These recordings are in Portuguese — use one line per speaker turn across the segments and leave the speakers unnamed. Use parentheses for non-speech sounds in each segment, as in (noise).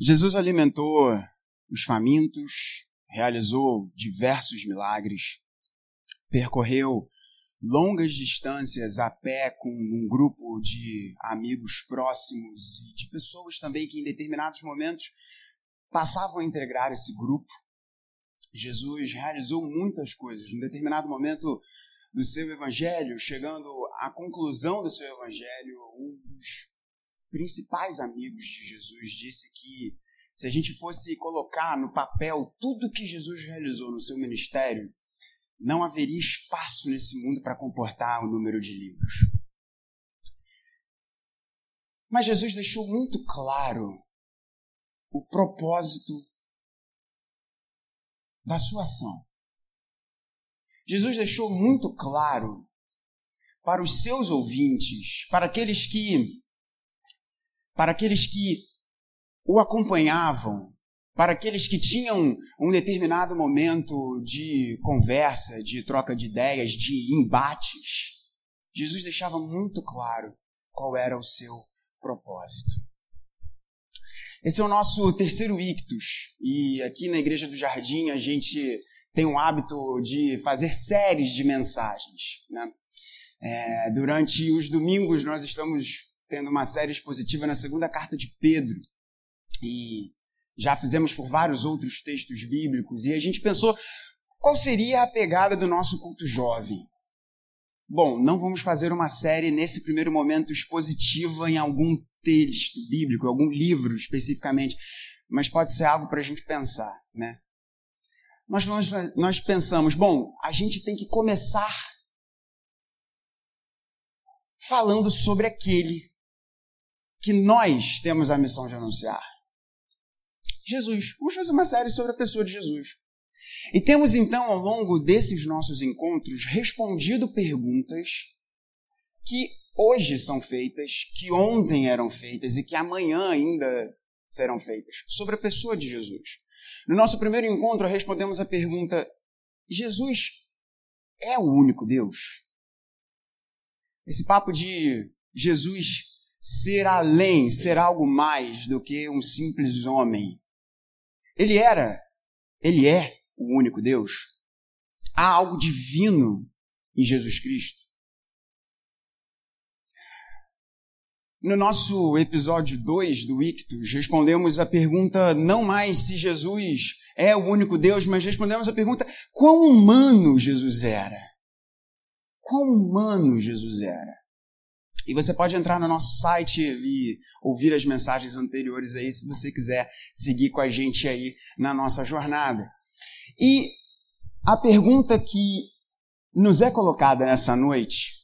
Jesus alimentou os famintos, realizou diversos milagres, percorreu longas distâncias a pé com um grupo de amigos próximos e de pessoas também que em determinados momentos passavam a integrar esse grupo. Jesus realizou muitas coisas. Em determinado momento do seu evangelho, chegando à conclusão do seu evangelho, um dos principais amigos de Jesus disse que se a gente fosse colocar no papel tudo que Jesus realizou no seu ministério, não haveria espaço nesse mundo para comportar o número de livros. Mas Jesus deixou muito claro o propósito da sua ação. Jesus deixou muito claro para os seus ouvintes, para aqueles que para aqueles que o acompanhavam, para aqueles que tinham um determinado momento de conversa, de troca de ideias, de embates, Jesus deixava muito claro qual era o seu propósito. Esse é o nosso terceiro ictus, e aqui na Igreja do Jardim a gente tem um hábito de fazer séries de mensagens. Né? É, durante os domingos nós estamos tendo uma série expositiva na segunda carta de Pedro. E já fizemos por vários outros textos bíblicos. E a gente pensou qual seria a pegada do nosso culto jovem. Bom, não vamos fazer uma série nesse primeiro momento expositiva em algum texto bíblico, algum livro especificamente, mas pode ser algo para a gente pensar, né? Nós, nós, nós pensamos, bom, a gente tem que começar falando sobre aquele que nós temos a missão de anunciar? Jesus. Vamos fazer uma série sobre a pessoa de Jesus. E temos então, ao longo desses nossos encontros, respondido perguntas que hoje são feitas, que ontem eram feitas e que amanhã ainda serão feitas sobre a pessoa de Jesus. No nosso primeiro encontro, respondemos a pergunta: Jesus é o único Deus? Esse papo de Jesus ser além, ser algo mais do que um simples homem. Ele era, ele é o único Deus. Há algo divino em Jesus Cristo. No nosso episódio 2 do Ictus, respondemos a pergunta não mais se Jesus é o único Deus, mas respondemos a pergunta quão humano Jesus era. Quão humano Jesus era. E você pode entrar no nosso site e ouvir as mensagens anteriores aí, se você quiser seguir com a gente aí na nossa jornada. E a pergunta que nos é colocada nessa noite,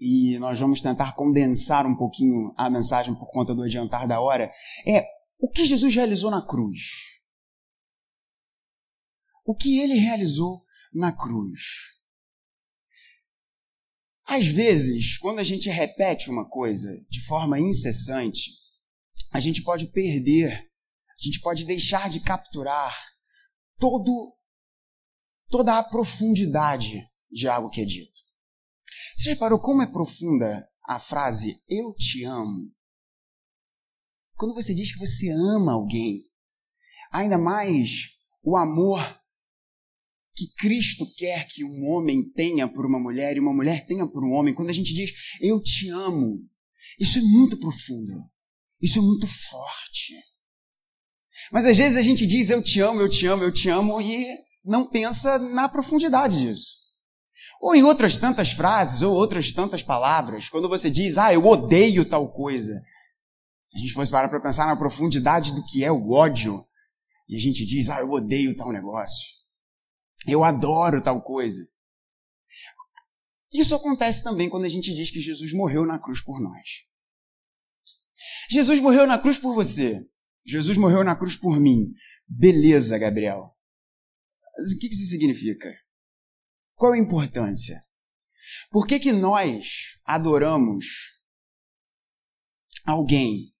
e nós vamos tentar condensar um pouquinho a mensagem por conta do adiantar da hora, é o que Jesus realizou na cruz? O que ele realizou na cruz? Às vezes, quando a gente repete uma coisa de forma incessante, a gente pode perder, a gente pode deixar de capturar todo, toda a profundidade de algo que é dito. Você reparou como é profunda a frase eu te amo? Quando você diz que você ama alguém, ainda mais o amor que Cristo quer que um homem tenha por uma mulher e uma mulher tenha por um homem, quando a gente diz eu te amo, isso é muito profundo, isso é muito forte. Mas às vezes a gente diz eu te amo, eu te amo, eu te amo e não pensa na profundidade disso. Ou em outras tantas frases, ou outras tantas palavras, quando você diz, ah, eu odeio tal coisa. Se a gente fosse parar para pensar na profundidade do que é o ódio, e a gente diz, ah, eu odeio tal negócio. Eu adoro tal coisa. Isso acontece também quando a gente diz que Jesus morreu na cruz por nós. Jesus morreu na cruz por você. Jesus morreu na cruz por mim. Beleza, Gabriel. Mas o que isso significa? Qual a importância? Por que, que nós adoramos alguém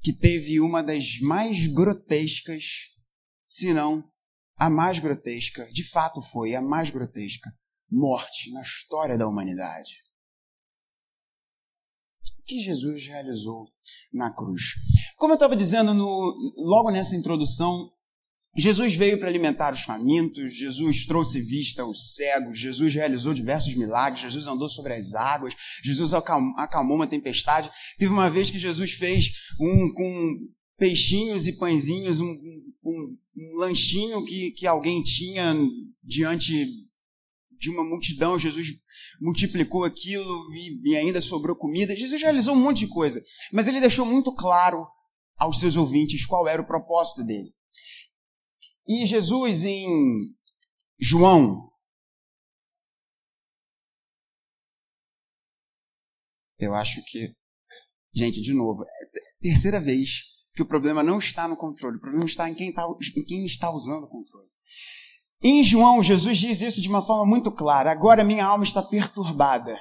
que teve uma das mais grotescas, se não a mais grotesca, de fato foi a mais grotesca, morte na história da humanidade. O que Jesus realizou na cruz? Como eu estava dizendo no, logo nessa introdução, Jesus veio para alimentar os famintos, Jesus trouxe vista aos cegos, Jesus realizou diversos milagres, Jesus andou sobre as águas, Jesus acalmou, uma tempestade. Teve uma vez que Jesus fez um com peixinhos e pãezinhos, um, um, um lanchinho que, que alguém tinha diante de uma multidão. Jesus multiplicou aquilo e, e ainda sobrou comida. Jesus realizou um monte de coisa, mas ele deixou muito claro aos seus ouvintes qual era o propósito dele. E Jesus em João, eu acho que, gente, de novo, é terceira vez que o problema não está no controle, o problema está em quem está, em quem está usando o controle. Em João, Jesus diz isso de uma forma muito clara: agora minha alma está perturbada.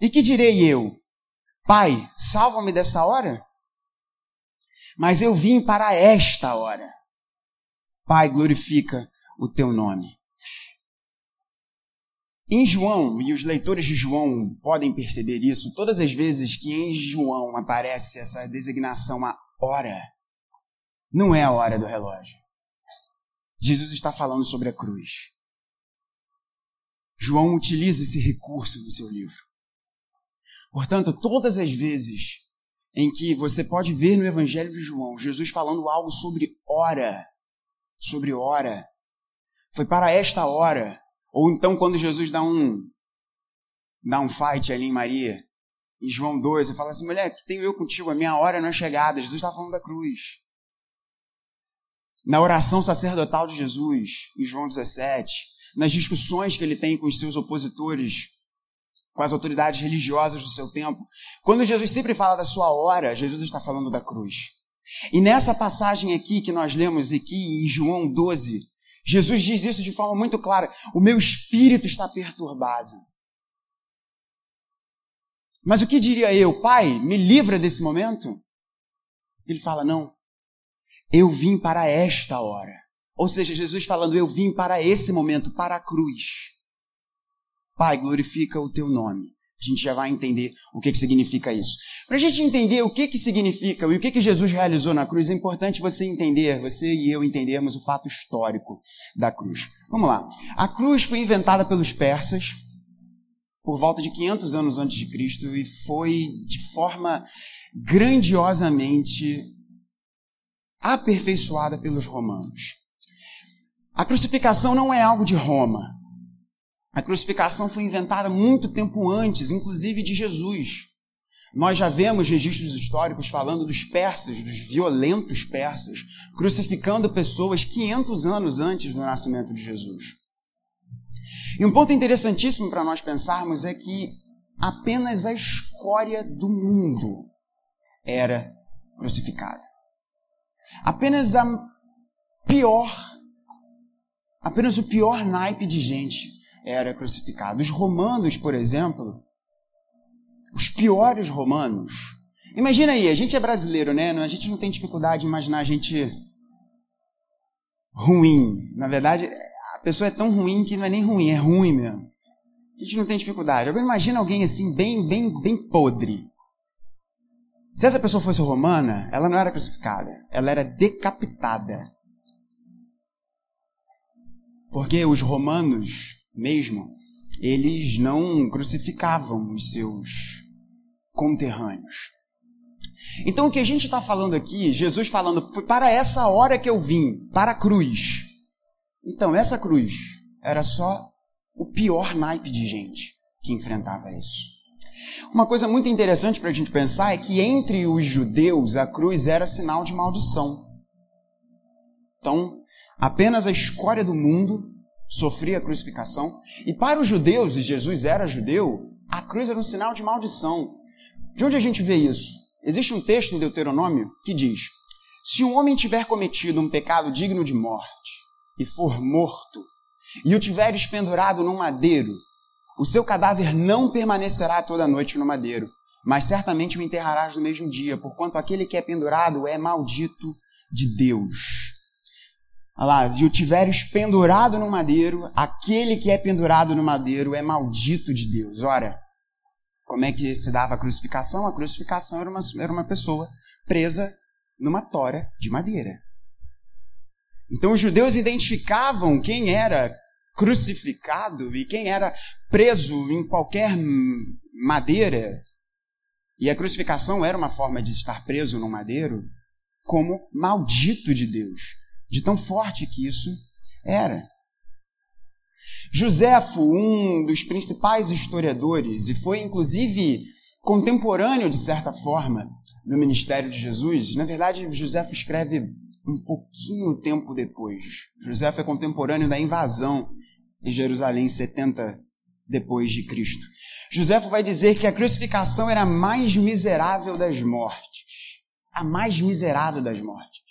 E que direi eu? Pai, salva-me dessa hora? Mas eu vim para esta hora. Pai, glorifica o teu nome. Em João, e os leitores de João podem perceber isso, todas as vezes que em João aparece essa designação a hora, não é a hora do relógio. Jesus está falando sobre a cruz. João utiliza esse recurso no seu livro. Portanto, todas as vezes em que você pode ver no Evangelho de João Jesus falando algo sobre hora, sobre hora. Foi para esta hora. Ou então quando Jesus dá um dá um fight ali em Maria, em João 2, ele fala assim: mulher, que tenho eu contigo, a minha hora não é chegada. Jesus está falando da cruz. Na oração sacerdotal de Jesus, em João 17, nas discussões que ele tem com os seus opositores, com as autoridades religiosas do seu tempo, quando Jesus sempre fala da sua hora, Jesus está falando da cruz. E nessa passagem aqui que nós lemos aqui em João 12, Jesus diz isso de forma muito clara: o meu espírito está perturbado. Mas o que diria eu, Pai, me livra desse momento? Ele fala: Não, eu vim para esta hora. Ou seja, Jesus falando: Eu vim para esse momento, para a cruz. Pai, glorifica o teu nome. A gente já vai entender o que, que significa isso. Para a gente entender o que, que significa e o que, que Jesus realizou na cruz, é importante você entender, você e eu entendermos o fato histórico da cruz. Vamos lá. A cruz foi inventada pelos persas por volta de 500 anos antes de Cristo e foi de forma grandiosamente aperfeiçoada pelos romanos. A crucificação não é algo de Roma. A crucificação foi inventada muito tempo antes, inclusive de Jesus. Nós já vemos registros históricos falando dos persas, dos violentos persas, crucificando pessoas 500 anos antes do nascimento de Jesus. E um ponto interessantíssimo para nós pensarmos é que apenas a escória do mundo era crucificada. Apenas a pior, apenas o pior naipe de gente era crucificado. Os romanos, por exemplo, os piores romanos. Imagina aí, a gente é brasileiro, né? A gente não tem dificuldade de imaginar a gente ruim. Na verdade, pessoa é tão ruim que não é nem ruim, é ruim mesmo. A gente não tem dificuldade. Imagina alguém assim, bem, bem, bem podre. Se essa pessoa fosse romana, ela não era crucificada, ela era decapitada. Porque os romanos mesmo, eles não crucificavam os seus conterrâneos. Então o que a gente está falando aqui, Jesus falando, foi para essa hora que eu vim, para a cruz. Então essa cruz era só o pior naipe de gente que enfrentava isso. Uma coisa muito interessante para a gente pensar é que entre os judeus a cruz era sinal de maldição. Então, apenas a escória do mundo sofria a crucificação. E para os judeus, e Jesus era judeu, a cruz era um sinal de maldição. De onde a gente vê isso? Existe um texto em Deuteronômio que diz: Se um homem tiver cometido um pecado digno de morte e for morto, e o tiveres pendurado num madeiro, o seu cadáver não permanecerá toda noite no madeiro, mas certamente o enterrarás no mesmo dia, porquanto aquele que é pendurado é maldito de Deus. Olha lá, e o tiveres pendurado no madeiro, aquele que é pendurado no madeiro é maldito de Deus. Ora, como é que se dava a crucificação? A crucificação era uma, era uma pessoa presa numa tora de madeira. Então os judeus identificavam quem era crucificado e quem era preso em qualquer madeira, e a crucificação era uma forma de estar preso no madeiro, como maldito de Deus, de tão forte que isso era. Joséfo, um dos principais historiadores, e foi inclusive contemporâneo, de certa forma, do ministério de Jesus, na verdade, Joséfo escreve um pouquinho tempo depois. Joséfo é contemporâneo da invasão em Jerusalém, 70 depois de Cristo. Joséfo vai dizer que a crucificação era a mais miserável das mortes. A mais miserável das mortes.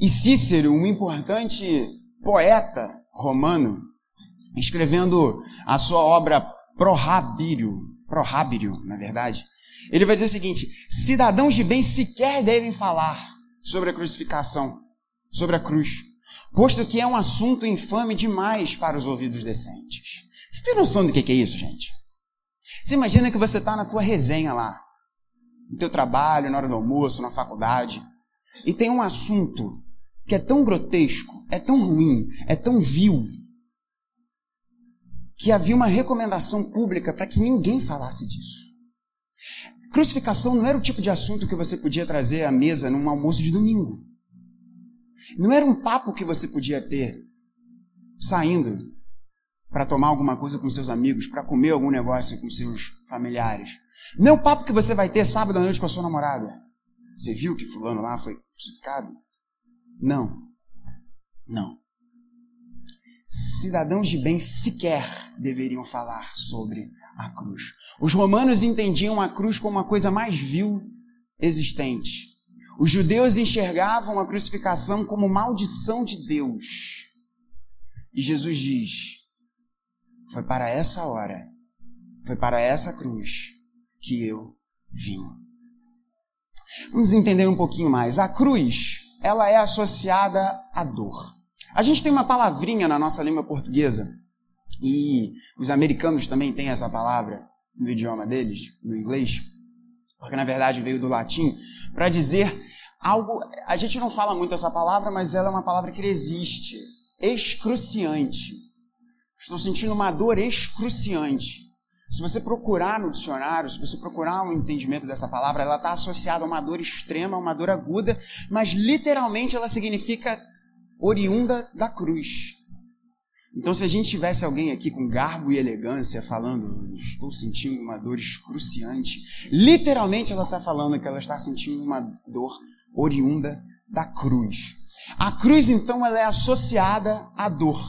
E Cícero, um importante poeta romano, escrevendo a sua obra Prohabírio, Prohábírio, na verdade, ele vai dizer o seguinte: cidadãos de bem sequer devem falar sobre a crucificação, sobre a cruz, posto que é um assunto infame demais para os ouvidos decentes. Você tem noção do que é isso, gente? Você imagina que você está na tua resenha lá, no teu trabalho, na hora do almoço, na faculdade, e tem um assunto que é tão grotesco, é tão ruim, é tão vil, que havia uma recomendação pública para que ninguém falasse disso. Crucificação não era o tipo de assunto que você podia trazer à mesa num almoço de domingo. Não era um papo que você podia ter saindo para tomar alguma coisa com seus amigos, para comer algum negócio com seus familiares. Não é o papo que você vai ter sábado à noite com a sua namorada. Você viu que fulano lá foi crucificado? Não. Não. Cidadãos de bem sequer deveriam falar sobre a cruz. Os romanos entendiam a cruz como a coisa mais vil existente. Os judeus enxergavam a crucificação como maldição de Deus. E Jesus diz: Foi para essa hora, foi para essa cruz que eu vim. Vamos entender um pouquinho mais. A cruz, ela é associada à dor. A gente tem uma palavrinha na nossa língua portuguesa, e os americanos também têm essa palavra no idioma deles, no inglês, porque na verdade veio do latim, para dizer algo. A gente não fala muito essa palavra, mas ela é uma palavra que existe. Excruciante. Estou sentindo uma dor excruciante. Se você procurar no dicionário, se você procurar um entendimento dessa palavra, ela está associada a uma dor extrema, a uma dor aguda, mas literalmente ela significa oriunda da cruz. Então, se a gente tivesse alguém aqui com garbo e elegância falando, estou sentindo uma dor excruciante, literalmente ela está falando que ela está sentindo uma dor oriunda da cruz. A cruz, então, ela é associada à dor,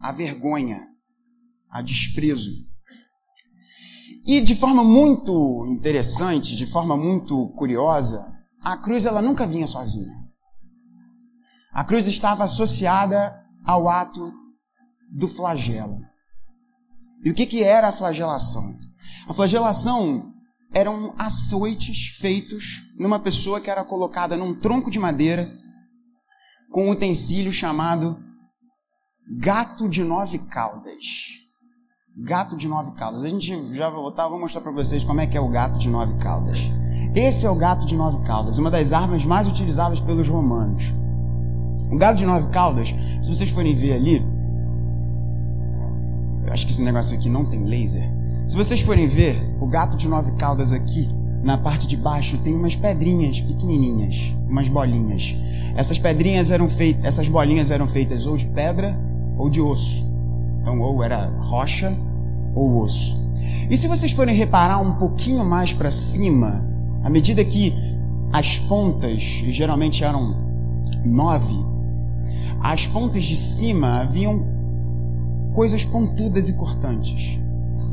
à vergonha, a desprezo. E de forma muito interessante, de forma muito curiosa, a cruz ela nunca vinha sozinha. A cruz estava associada ao ato do flagelo. E o que, que era a flagelação? A flagelação eram açoites feitos numa pessoa que era colocada num tronco de madeira com um utensílio chamado gato de nove caudas. Gato de nove caudas. A gente já vai voltar, vou mostrar para vocês como é que é o gato de nove caudas. Esse é o gato de nove caudas, uma das armas mais utilizadas pelos romanos. O gato de nove caudas, se vocês forem ver ali, eu acho que esse negócio aqui não tem laser. Se vocês forem ver, o gato de nove caudas aqui, na parte de baixo, tem umas pedrinhas pequenininhas, umas bolinhas. Essas pedrinhas eram feitas, essas bolinhas eram feitas ou de pedra ou de osso. Então, ou era rocha ou osso. E se vocês forem reparar um pouquinho mais para cima, à medida que as pontas, geralmente eram nove, as pontas de cima haviam coisas pontudas e cortantes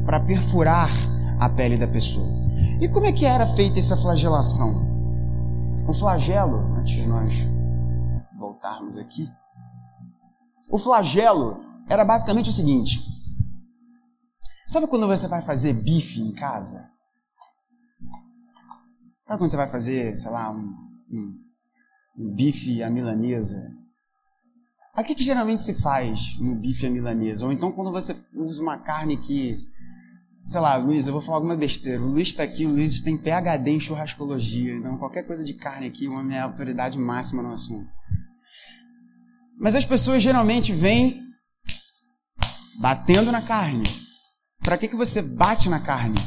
para perfurar a pele da pessoa. E como é que era feita essa flagelação? O flagelo, antes de nós voltarmos aqui, o flagelo era basicamente o seguinte: sabe quando você vai fazer bife em casa? Sabe quando você vai fazer, sei lá, um, um, um bife à milanesa? O que, que geralmente se faz no bife à milanesa? Ou então quando você usa uma carne que sei lá, Luiz, eu vou falar alguma besteira. O Luiz está aqui, o Luiz tem PhD em churrascologia, então qualquer coisa de carne aqui, o homem é a autoridade máxima no assunto. Mas as pessoas geralmente vêm batendo na carne. Para que, que você bate na carne?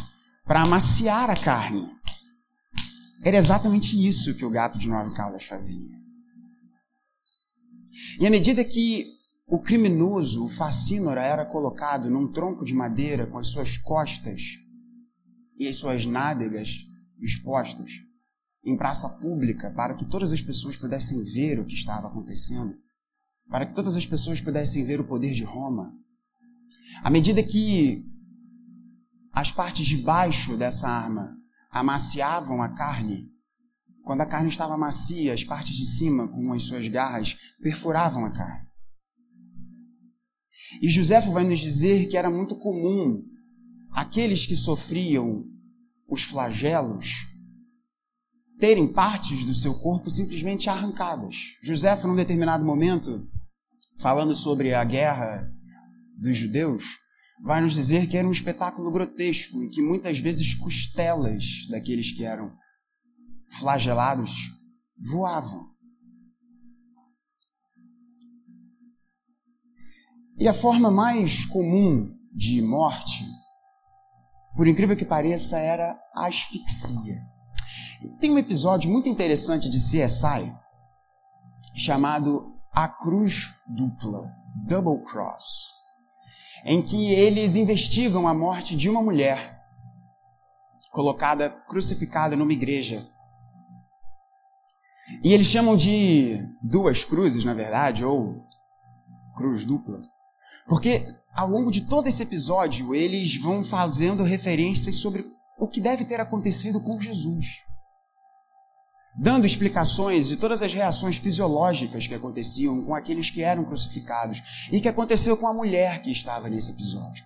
Para amaciar a carne. Era exatamente isso que o gato de nove caudas fazia. E à medida que o criminoso, o facínora, era colocado num tronco de madeira com as suas costas e as suas nádegas expostas em praça pública para que todas as pessoas pudessem ver o que estava acontecendo, para que todas as pessoas pudessem ver o poder de Roma. À medida que as partes de baixo dessa arma amaciavam a carne, quando a carne estava macia, as partes de cima, com as suas garras, perfuravam a carne. E Joséfo vai nos dizer que era muito comum aqueles que sofriam os flagelos terem partes do seu corpo simplesmente arrancadas. Joséfo, num determinado momento, falando sobre a guerra dos judeus, vai nos dizer que era um espetáculo grotesco e que muitas vezes costelas daqueles que eram flagelados voavam. E a forma mais comum de morte, por incrível que pareça, era asfixia. Tem um episódio muito interessante de CSI chamado A Cruz Dupla, Double Cross, em que eles investigam a morte de uma mulher colocada crucificada numa igreja. E eles chamam de duas cruzes, na verdade, ou cruz dupla. Porque ao longo de todo esse episódio, eles vão fazendo referências sobre o que deve ter acontecido com Jesus. Dando explicações de todas as reações fisiológicas que aconteciam com aqueles que eram crucificados e que aconteceu com a mulher que estava nesse episódio.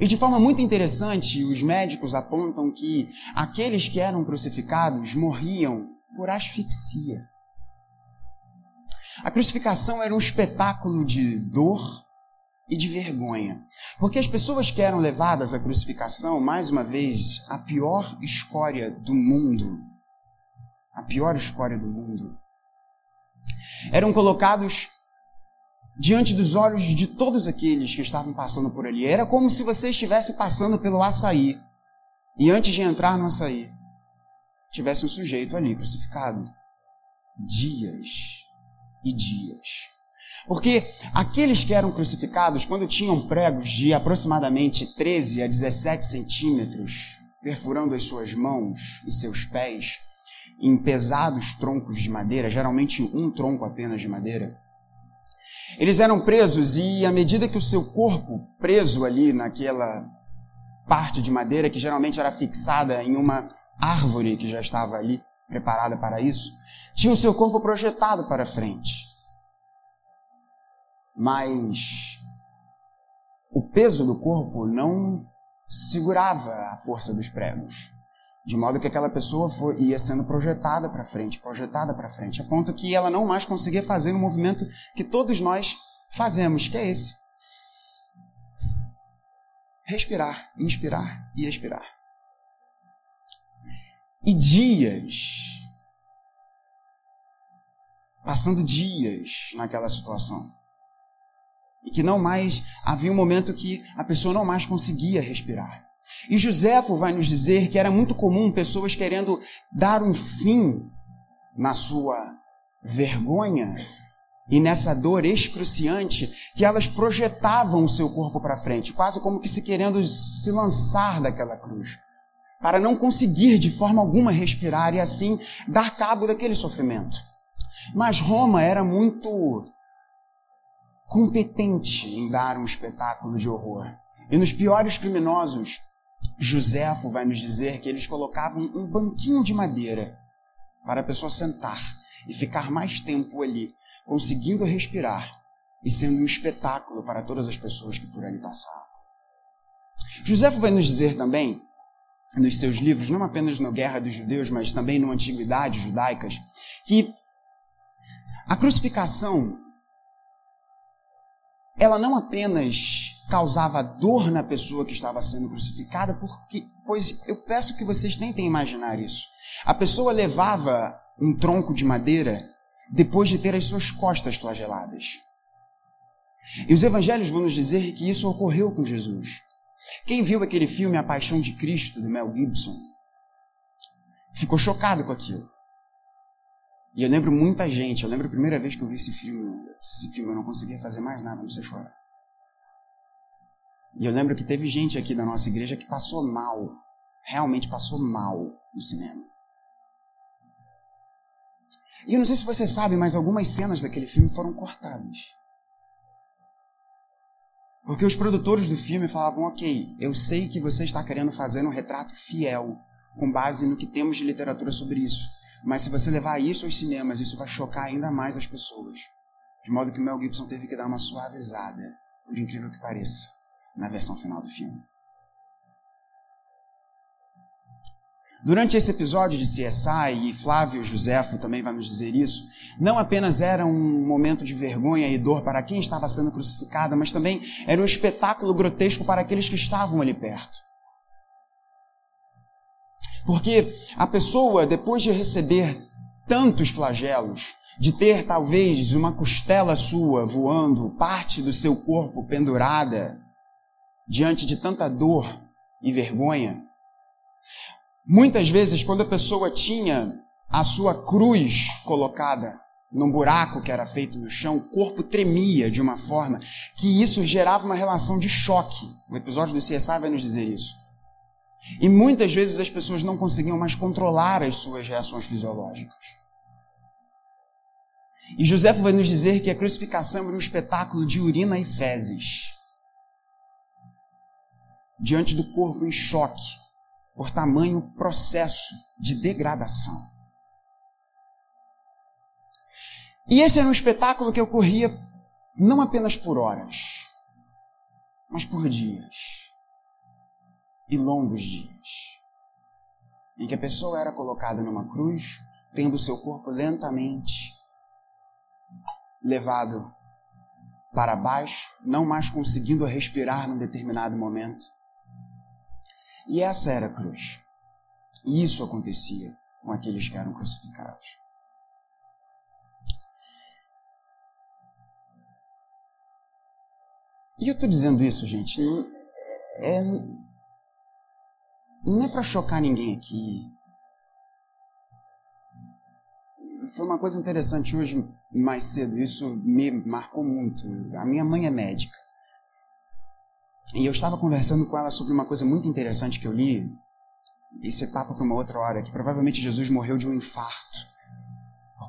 E de forma muito interessante, os médicos apontam que aqueles que eram crucificados morriam por asfixia. A crucificação era um espetáculo de dor e de vergonha. Porque as pessoas que eram levadas à crucificação, mais uma vez, a pior escória do mundo, a pior escória do mundo, eram colocados diante dos olhos de todos aqueles que estavam passando por ali. Era como se você estivesse passando pelo açaí e antes de entrar no açaí, tivesse um sujeito ali crucificado. Dias e dias. Porque aqueles que eram crucificados, quando tinham pregos de aproximadamente 13 a 17 centímetros, perfurando as suas mãos e seus pés em pesados troncos de madeira, geralmente um tronco apenas de madeira, eles eram presos e, à medida que o seu corpo, preso ali naquela parte de madeira que geralmente era fixada em uma árvore que já estava ali preparada para isso, tinha o seu corpo projetado para frente. Mas o peso do corpo não segurava a força dos pregos. De modo que aquela pessoa foi, ia sendo projetada para frente, projetada para frente, a ponto que ela não mais conseguia fazer o movimento que todos nós fazemos, que é esse: respirar, inspirar e expirar. E dias passando dias naquela situação. E que não mais havia um momento que a pessoa não mais conseguia respirar. E Joséfo vai nos dizer que era muito comum pessoas querendo dar um fim na sua vergonha e nessa dor excruciante que elas projetavam o seu corpo para frente, quase como que se querendo se lançar daquela cruz, para não conseguir de forma alguma respirar e assim dar cabo daquele sofrimento. Mas Roma era muito competente em dar um espetáculo de horror. E nos piores criminosos, Joséfo vai nos dizer que eles colocavam um banquinho de madeira para a pessoa sentar e ficar mais tempo ali, conseguindo respirar e sendo um espetáculo para todas as pessoas que por ali passavam. Joséfo vai nos dizer também, nos seus livros, não apenas no Guerra dos Judeus, mas também no Antiguidade Judaicas, que a crucificação, ela não apenas causava dor na pessoa que estava sendo crucificada, porque, pois eu peço que vocês tentem imaginar isso. A pessoa levava um tronco de madeira depois de ter as suas costas flageladas. E os evangelhos vão nos dizer que isso ocorreu com Jesus. Quem viu aquele filme A Paixão de Cristo, do Mel Gibson, ficou chocado com aquilo. E eu lembro muita gente, eu lembro a primeira vez que eu vi esse filme, esse filme eu não conseguia fazer mais nada, não sei chorar. E eu lembro que teve gente aqui da nossa igreja que passou mal, realmente passou mal no cinema. E eu não sei se você sabe, mas algumas cenas daquele filme foram cortadas. Porque os produtores do filme falavam: ok, eu sei que você está querendo fazer um retrato fiel, com base no que temos de literatura sobre isso. Mas se você levar isso aos cinemas, isso vai chocar ainda mais as pessoas. De modo que o Mel Gibson teve que dar uma suavizada, por incrível que pareça, na versão final do filme. Durante esse episódio de CSI, e Flávio Josefo também vai nos dizer isso, não apenas era um momento de vergonha e dor para quem estava sendo crucificada, mas também era um espetáculo grotesco para aqueles que estavam ali perto. Porque a pessoa, depois de receber tantos flagelos, de ter talvez uma costela sua voando, parte do seu corpo pendurada, diante de tanta dor e vergonha, muitas vezes, quando a pessoa tinha a sua cruz colocada num buraco que era feito no chão, o corpo tremia de uma forma que isso gerava uma relação de choque. O episódio do CSI vai nos dizer isso. E muitas vezes as pessoas não conseguiam mais controlar as suas reações fisiológicas. E José vai nos dizer que a crucificação era um espetáculo de urina e fezes. Diante do corpo em choque, por tamanho processo de degradação. E esse era um espetáculo que ocorria não apenas por horas, mas por dias e longos dias, em que a pessoa era colocada numa cruz, tendo seu corpo lentamente levado para baixo, não mais conseguindo respirar num determinado momento. E essa era a cruz. E isso acontecia com aqueles que eram crucificados. E eu estou dizendo isso, gente, é, não é para chocar ninguém aqui. Foi uma coisa interessante hoje, mais cedo, isso me marcou muito. A minha mãe é médica. E eu estava conversando com ela sobre uma coisa muito interessante que eu li. Isso é papo para uma outra hora, que provavelmente Jesus morreu de um infarto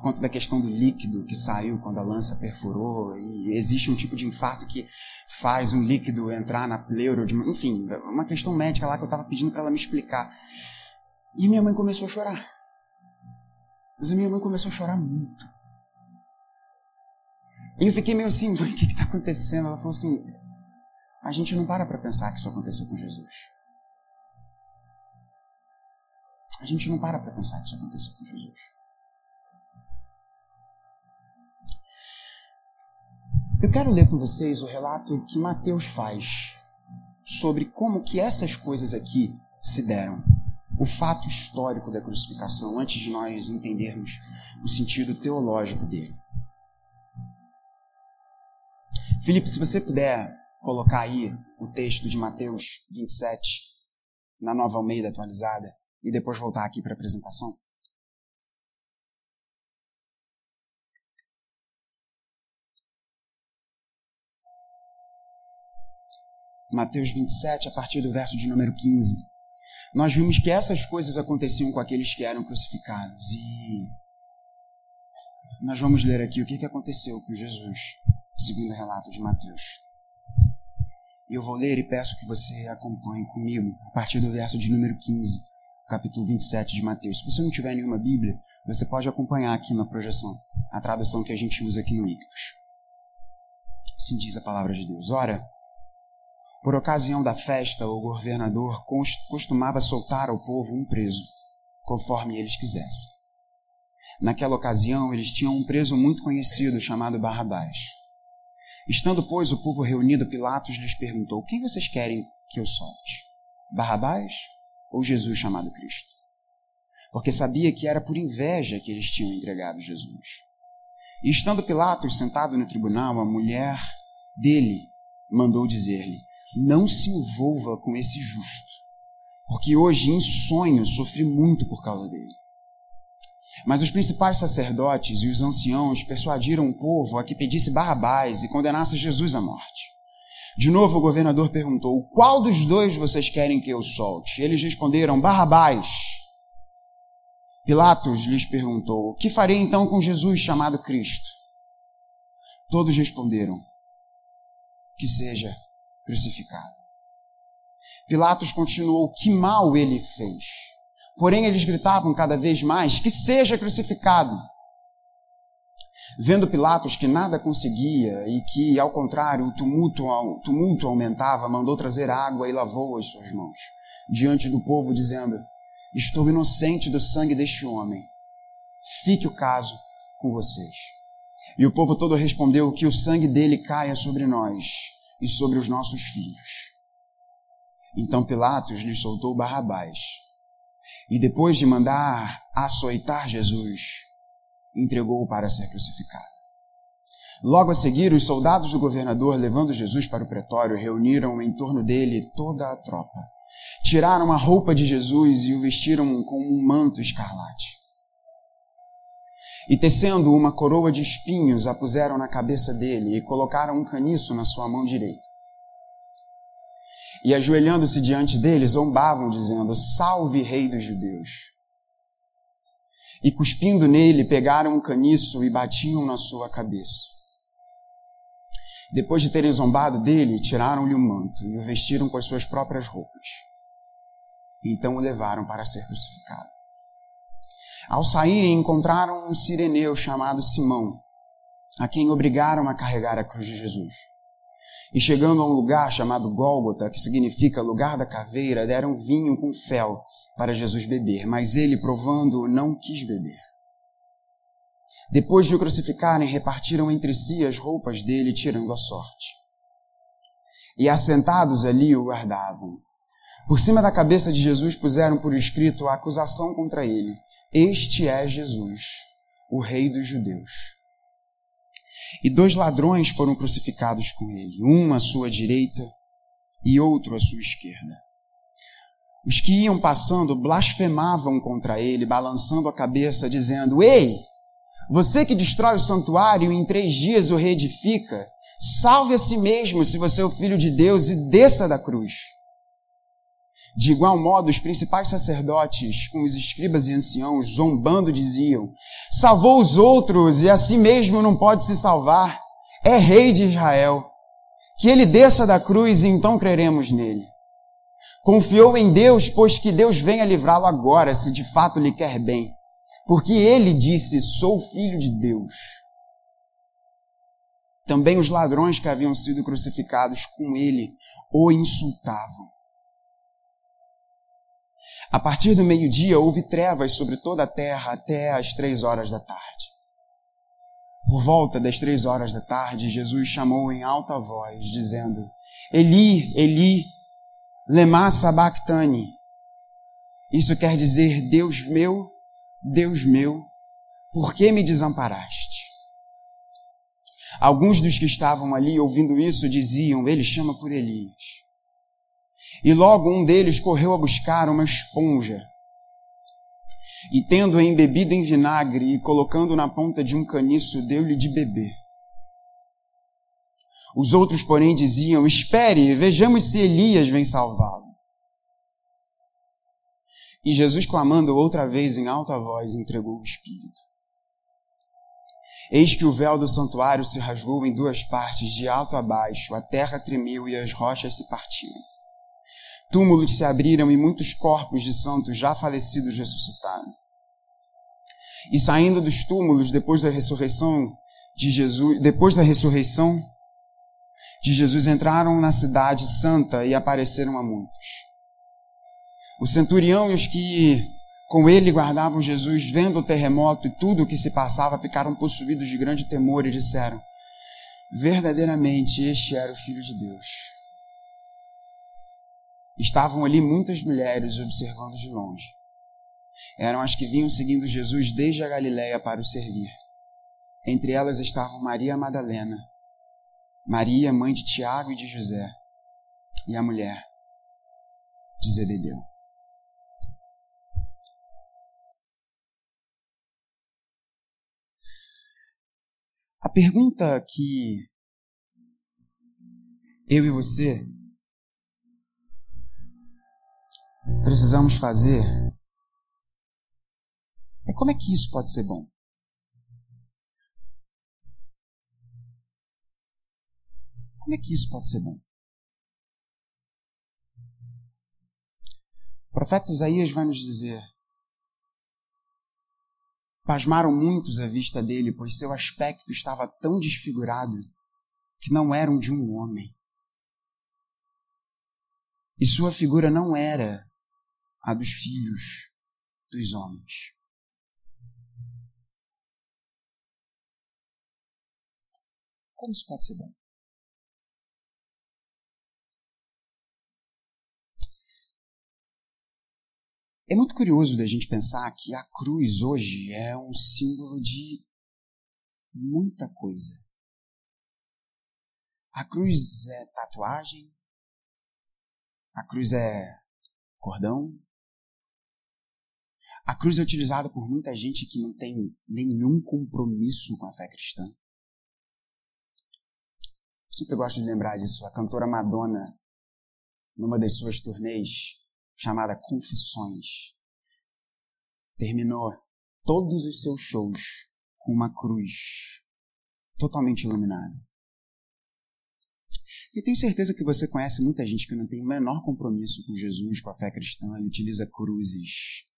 por conta da questão do líquido que saiu quando a lança perfurou, e existe um tipo de infarto que faz um líquido entrar na pleura, enfim, uma questão médica lá que eu estava pedindo para ela me explicar. E minha mãe começou a chorar. Mas a minha mãe começou a chorar muito. E eu fiquei meio assim, (laughs) mãe, o que está acontecendo? Ela falou assim, a gente não para para pensar que isso aconteceu com Jesus. A gente não para para pensar que isso aconteceu com Jesus. Eu quero ler com vocês o relato que Mateus faz sobre como que essas coisas aqui se deram. O fato histórico da crucificação, antes de nós entendermos o sentido teológico dele. Felipe, se você puder colocar aí o texto de Mateus 27 na nova Almeida atualizada e depois voltar aqui para a apresentação. Mateus 27, a partir do verso de número 15. Nós vimos que essas coisas aconteciam com aqueles que eram crucificados. E nós vamos ler aqui o que aconteceu com Jesus, segundo o relato de Mateus. E eu vou ler e peço que você acompanhe comigo, a partir do verso de número 15, capítulo 27 de Mateus. Se você não tiver nenhuma Bíblia, você pode acompanhar aqui na projeção, a tradução que a gente usa aqui no Ictus. Assim diz a palavra de Deus. Ora, por ocasião da festa, o governador costumava soltar ao povo um preso, conforme eles quisessem. Naquela ocasião, eles tinham um preso muito conhecido chamado Barrabás. Estando, pois, o povo reunido, Pilatos lhes perguntou: Quem vocês querem que eu solte? Barrabás ou Jesus chamado Cristo? Porque sabia que era por inveja que eles tinham entregado Jesus. E estando Pilatos sentado no tribunal, a mulher dele mandou dizer-lhe: Não se envolva com esse justo, porque hoje em sonho sofri muito por causa dele. Mas os principais sacerdotes e os anciãos persuadiram o povo a que pedisse Barrabás e condenasse Jesus à morte. De novo o governador perguntou: Qual dos dois vocês querem que eu solte? Eles responderam: Barrabás. Pilatos lhes perguntou: Que farei então com Jesus chamado Cristo? Todos responderam: Que seja crucificado. Pilatos continuou: Que mal ele fez? Porém, eles gritavam cada vez mais: Que seja crucificado. Vendo Pilatos que nada conseguia e que, ao contrário, o tumulto, tumulto aumentava, mandou trazer água e lavou as suas mãos diante do povo, dizendo: Estou inocente do sangue deste homem. Fique o caso com vocês. E o povo todo respondeu: Que o sangue dele caia sobre nós e sobre os nossos filhos. Então Pilatos lhe soltou Barrabás e depois de mandar açoitar Jesus, entregou-o para ser crucificado. Logo a seguir, os soldados do governador, levando Jesus para o pretório, reuniram em torno dele toda a tropa. Tiraram a roupa de Jesus e o vestiram com um manto escarlate. E tecendo uma coroa de espinhos, a puseram na cabeça dele e colocaram um caniço na sua mão direita. E ajoelhando-se diante dele, zombavam, dizendo: Salve, Rei dos Judeus! E cuspindo nele, pegaram um caniço e batiam na sua cabeça. Depois de terem zombado dele, tiraram-lhe o manto e o vestiram com as suas próprias roupas. Então o levaram para ser crucificado. Ao saírem, encontraram um sireneu chamado Simão, a quem obrigaram a carregar a cruz de Jesus. E chegando a um lugar chamado Gólgota, que significa lugar da caveira, deram vinho com fel para Jesus beber, mas ele, provando, não quis beber. Depois de o crucificarem, repartiram entre si as roupas dele, tirando a sorte. E assentados ali o guardavam. Por cima da cabeça de Jesus puseram por escrito a acusação contra ele: Este é Jesus, o Rei dos Judeus. E dois ladrões foram crucificados com ele, um à sua direita e outro à sua esquerda. Os que iam passando blasfemavam contra ele, balançando a cabeça, dizendo: Ei, você que destrói o santuário e em três dias o reedifica, salve a si mesmo se você é o filho de Deus e desça da cruz. De igual modo, os principais sacerdotes, com os escribas e anciãos, zombando, diziam: Salvou os outros e a si mesmo não pode se salvar. É rei de Israel. Que ele desça da cruz e então creremos nele. Confiou em Deus, pois que Deus venha livrá-lo agora, se de fato lhe quer bem. Porque ele disse: Sou filho de Deus. Também os ladrões que haviam sido crucificados com ele o insultavam. A partir do meio-dia houve trevas sobre toda a terra até as três horas da tarde. Por volta das três horas da tarde, Jesus chamou em alta voz, dizendo: Eli, Eli, lema sabachthani. Isso quer dizer: Deus meu, Deus meu, por que me desamparaste? Alguns dos que estavam ali ouvindo isso diziam: Ele chama por Elias. E logo um deles correu a buscar uma esponja. E tendo-a embebido em vinagre e colocando na ponta de um caniço, deu-lhe de beber. Os outros, porém, diziam: Espere, vejamos se Elias vem salvá-lo. E Jesus, clamando outra vez em alta voz, entregou o Espírito. Eis que o véu do santuário se rasgou em duas partes, de alto a baixo, a terra tremeu e as rochas se partiram. Túmulos se abriram e muitos corpos de santos já falecidos ressuscitaram. E saindo dos túmulos depois da ressurreição de Jesus, depois da ressurreição de Jesus entraram na cidade santa e apareceram a muitos. O centurião e os que com ele guardavam Jesus, vendo o terremoto e tudo o que se passava, ficaram possuídos de grande temor e disseram: Verdadeiramente, este era o Filho de Deus. Estavam ali muitas mulheres observando de longe. Eram as que vinham seguindo Jesus desde a Galiléia para o servir. Entre elas estavam Maria Madalena, Maria, mãe de Tiago e de José, e a mulher de Zebedeu. A pergunta que eu e você precisamos fazer é como é que isso pode ser bom? Como é que isso pode ser bom? O profeta Isaías vai nos dizer: Pasmaram muitos à vista dele, pois seu aspecto estava tão desfigurado que não era um de um homem. E sua figura não era a dos filhos dos homens. Como isso pode ser bom? É muito curioso da gente pensar que a cruz hoje é um símbolo de muita coisa. A cruz é tatuagem, a cruz é cordão, a cruz é utilizada por muita gente que não tem nenhum compromisso com a fé cristã. Eu sempre gosto de lembrar disso. A cantora Madonna, numa das suas turnês, chamada Confissões. Terminou todos os seus shows com uma cruz totalmente iluminada. E tenho certeza que você conhece muita gente que não tem o menor compromisso com Jesus, com a fé cristã e utiliza cruzes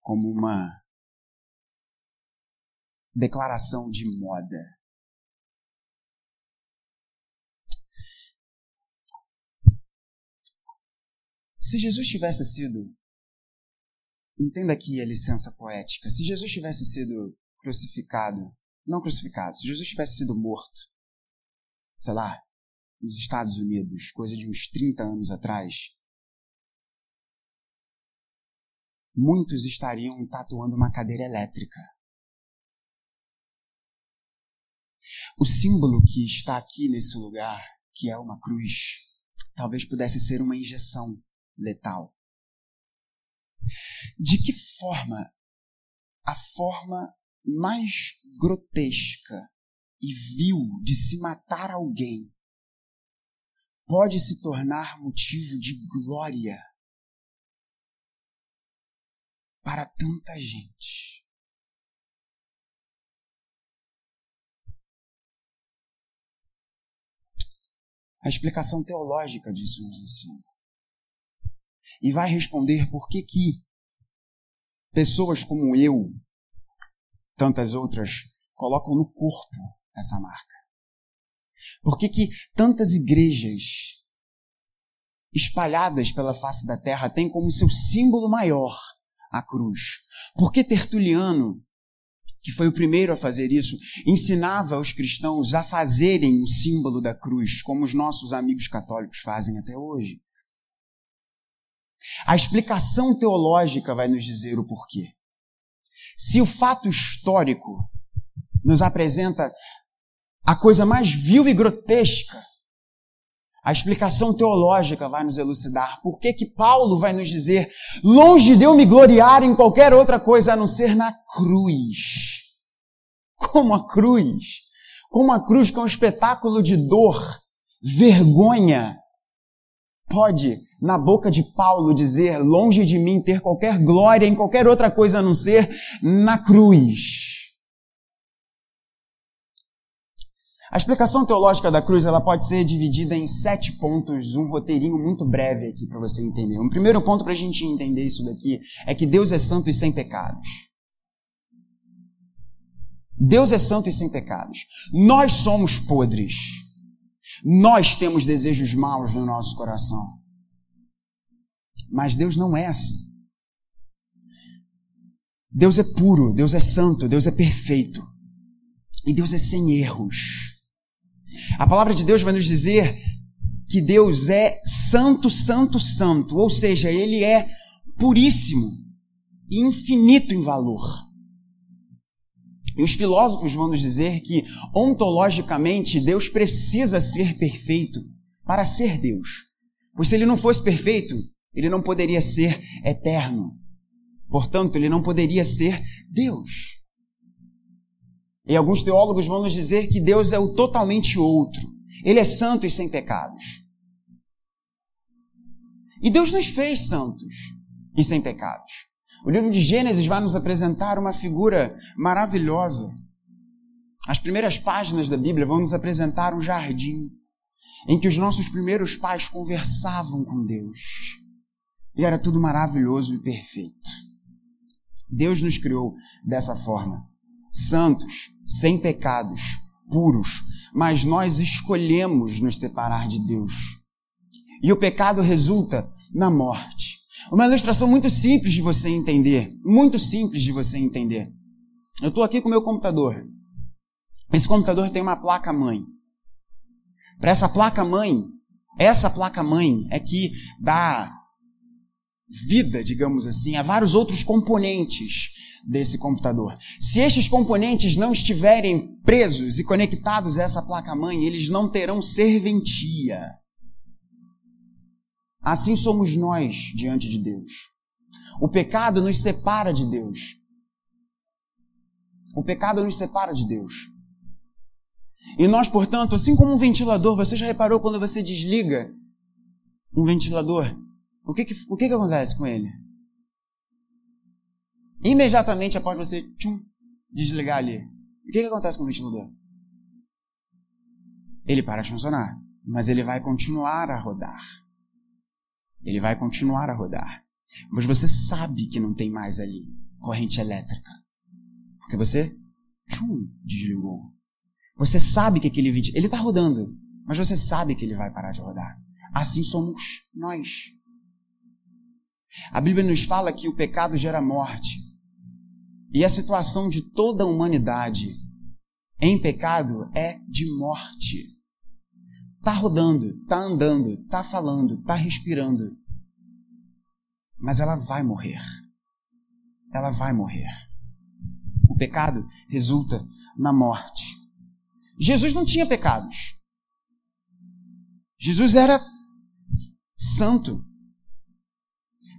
como uma declaração de moda. Se Jesus tivesse sido. Entenda aqui a licença poética. Se Jesus tivesse sido crucificado, não crucificado, se Jesus tivesse sido morto, sei lá, nos Estados Unidos, coisa de uns 30 anos atrás, muitos estariam tatuando uma cadeira elétrica. O símbolo que está aqui nesse lugar, que é uma cruz, talvez pudesse ser uma injeção letal. De que forma a forma mais grotesca e vil de se matar alguém pode se tornar motivo de glória para tanta gente? A explicação teológica disso nos ensina e vai responder por que que pessoas como eu, tantas outras, colocam no corpo essa marca. Por que que tantas igrejas espalhadas pela face da terra têm como seu símbolo maior a cruz? Por que Tertuliano, que foi o primeiro a fazer isso, ensinava os cristãos a fazerem o símbolo da cruz, como os nossos amigos católicos fazem até hoje? A explicação teológica vai nos dizer o porquê. Se o fato histórico nos apresenta a coisa mais vil e grotesca, a explicação teológica vai nos elucidar por que que Paulo vai nos dizer: longe de eu me gloriar em qualquer outra coisa a não ser na cruz. Como a cruz, como a cruz que é um espetáculo de dor, vergonha, pode, na boca de Paulo, dizer: longe de mim ter qualquer glória em qualquer outra coisa a não ser na cruz. A explicação teológica da cruz ela pode ser dividida em sete pontos, um roteirinho muito breve aqui para você entender. Um primeiro ponto para a gente entender isso daqui é que Deus é santo e sem pecados. Deus é santo e sem pecados. Nós somos podres. Nós temos desejos maus no nosso coração. Mas Deus não é assim. Deus é puro, Deus é santo, Deus é perfeito. E Deus é sem erros. A palavra de Deus vai nos dizer que Deus é santo, santo, santo, ou seja, ele é puríssimo e infinito em valor. E os filósofos vão nos dizer que, ontologicamente, Deus precisa ser perfeito para ser Deus. Pois se ele não fosse perfeito, ele não poderia ser eterno. Portanto, ele não poderia ser Deus. E alguns teólogos vão nos dizer que Deus é o totalmente outro. Ele é santo e sem pecados. E Deus nos fez santos e sem pecados. O livro de Gênesis vai nos apresentar uma figura maravilhosa. As primeiras páginas da Bíblia vão nos apresentar um jardim em que os nossos primeiros pais conversavam com Deus. E era tudo maravilhoso e perfeito. Deus nos criou dessa forma, santos, sem pecados, puros, mas nós escolhemos nos separar de Deus. E o pecado resulta na morte. Uma ilustração muito simples de você entender, muito simples de você entender. Eu estou aqui com o meu computador. Esse computador tem uma placa mãe. Para essa placa mãe, essa placa mãe é que dá vida, digamos assim, a vários outros componentes desse computador. Se estes componentes não estiverem presos e conectados a essa placa-mãe, eles não terão serventia. Assim somos nós diante de Deus. O pecado nos separa de Deus. O pecado nos separa de Deus. E nós, portanto, assim como um ventilador, você já reparou quando você desliga um ventilador? O que, que, o que, que acontece com ele? Imediatamente após você tchum, desligar ali, o que, que acontece com o ventilador? Ele para de funcionar, mas ele vai continuar a rodar. Ele vai continuar a rodar. Mas você sabe que não tem mais ali corrente elétrica. Porque você tchum, desligou. Você sabe que aquele ventilador. Ele está rodando, mas você sabe que ele vai parar de rodar. Assim somos nós. A Bíblia nos fala que o pecado gera morte. E a situação de toda a humanidade em pecado é de morte. Tá rodando, tá andando, tá falando, tá respirando. Mas ela vai morrer. Ela vai morrer. O pecado resulta na morte. Jesus não tinha pecados. Jesus era santo.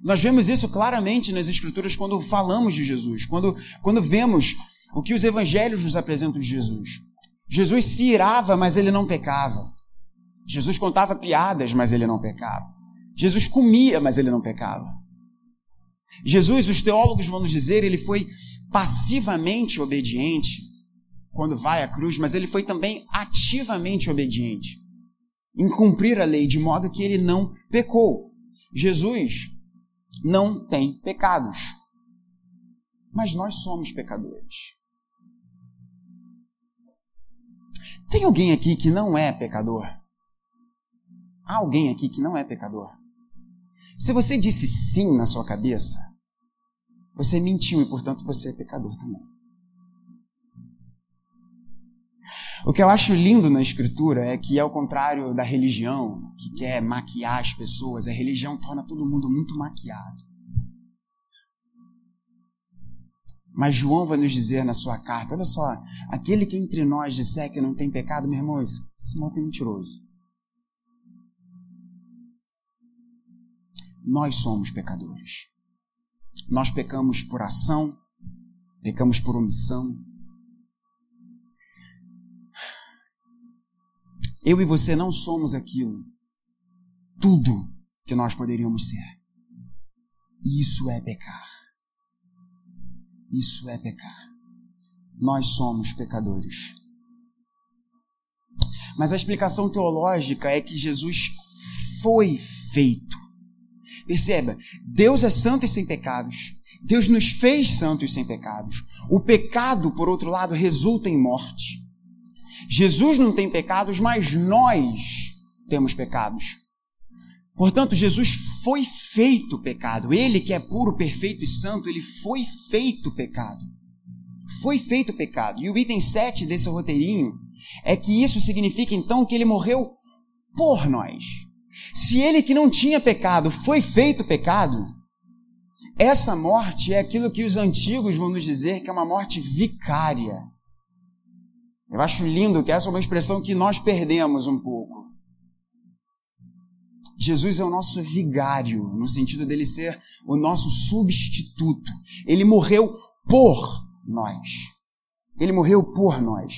Nós vemos isso claramente nas Escrituras quando falamos de Jesus, quando, quando vemos o que os evangelhos nos apresentam de Jesus. Jesus se irava, mas ele não pecava. Jesus contava piadas, mas ele não pecava. Jesus comia, mas ele não pecava. Jesus, os teólogos vão nos dizer, ele foi passivamente obediente quando vai à cruz, mas ele foi também ativamente obediente em cumprir a lei, de modo que ele não pecou. Jesus não tem pecados. Mas nós somos pecadores. Tem alguém aqui que não é pecador? Há alguém aqui que não é pecador? Se você disse sim na sua cabeça, você mentiu e, portanto, você é pecador também. O que eu acho lindo na Escritura é que, ao contrário da religião, que quer maquiar as pessoas, a religião torna todo mundo muito maquiado. Mas João vai nos dizer na sua carta: olha só, aquele que entre nós disser que não tem pecado, meu irmão, esse, esse é mentiroso. Nós somos pecadores. Nós pecamos por ação, pecamos por omissão, Eu e você não somos aquilo, tudo que nós poderíamos ser. Isso é pecar. Isso é pecar. Nós somos pecadores. Mas a explicação teológica é que Jesus foi feito. Perceba, Deus é santo e sem pecados. Deus nos fez santos sem pecados. O pecado, por outro lado, resulta em morte. Jesus não tem pecados, mas nós temos pecados. Portanto, Jesus foi feito pecado. Ele que é puro, perfeito e santo, ele foi feito pecado. Foi feito pecado. E o item 7 desse roteirinho é que isso significa então que ele morreu por nós. Se ele que não tinha pecado foi feito pecado, essa morte é aquilo que os antigos vão nos dizer que é uma morte vicária. Eu acho lindo que essa é uma expressão que nós perdemos um pouco. Jesus é o nosso vigário, no sentido dele ser o nosso substituto. Ele morreu por nós. Ele morreu por nós.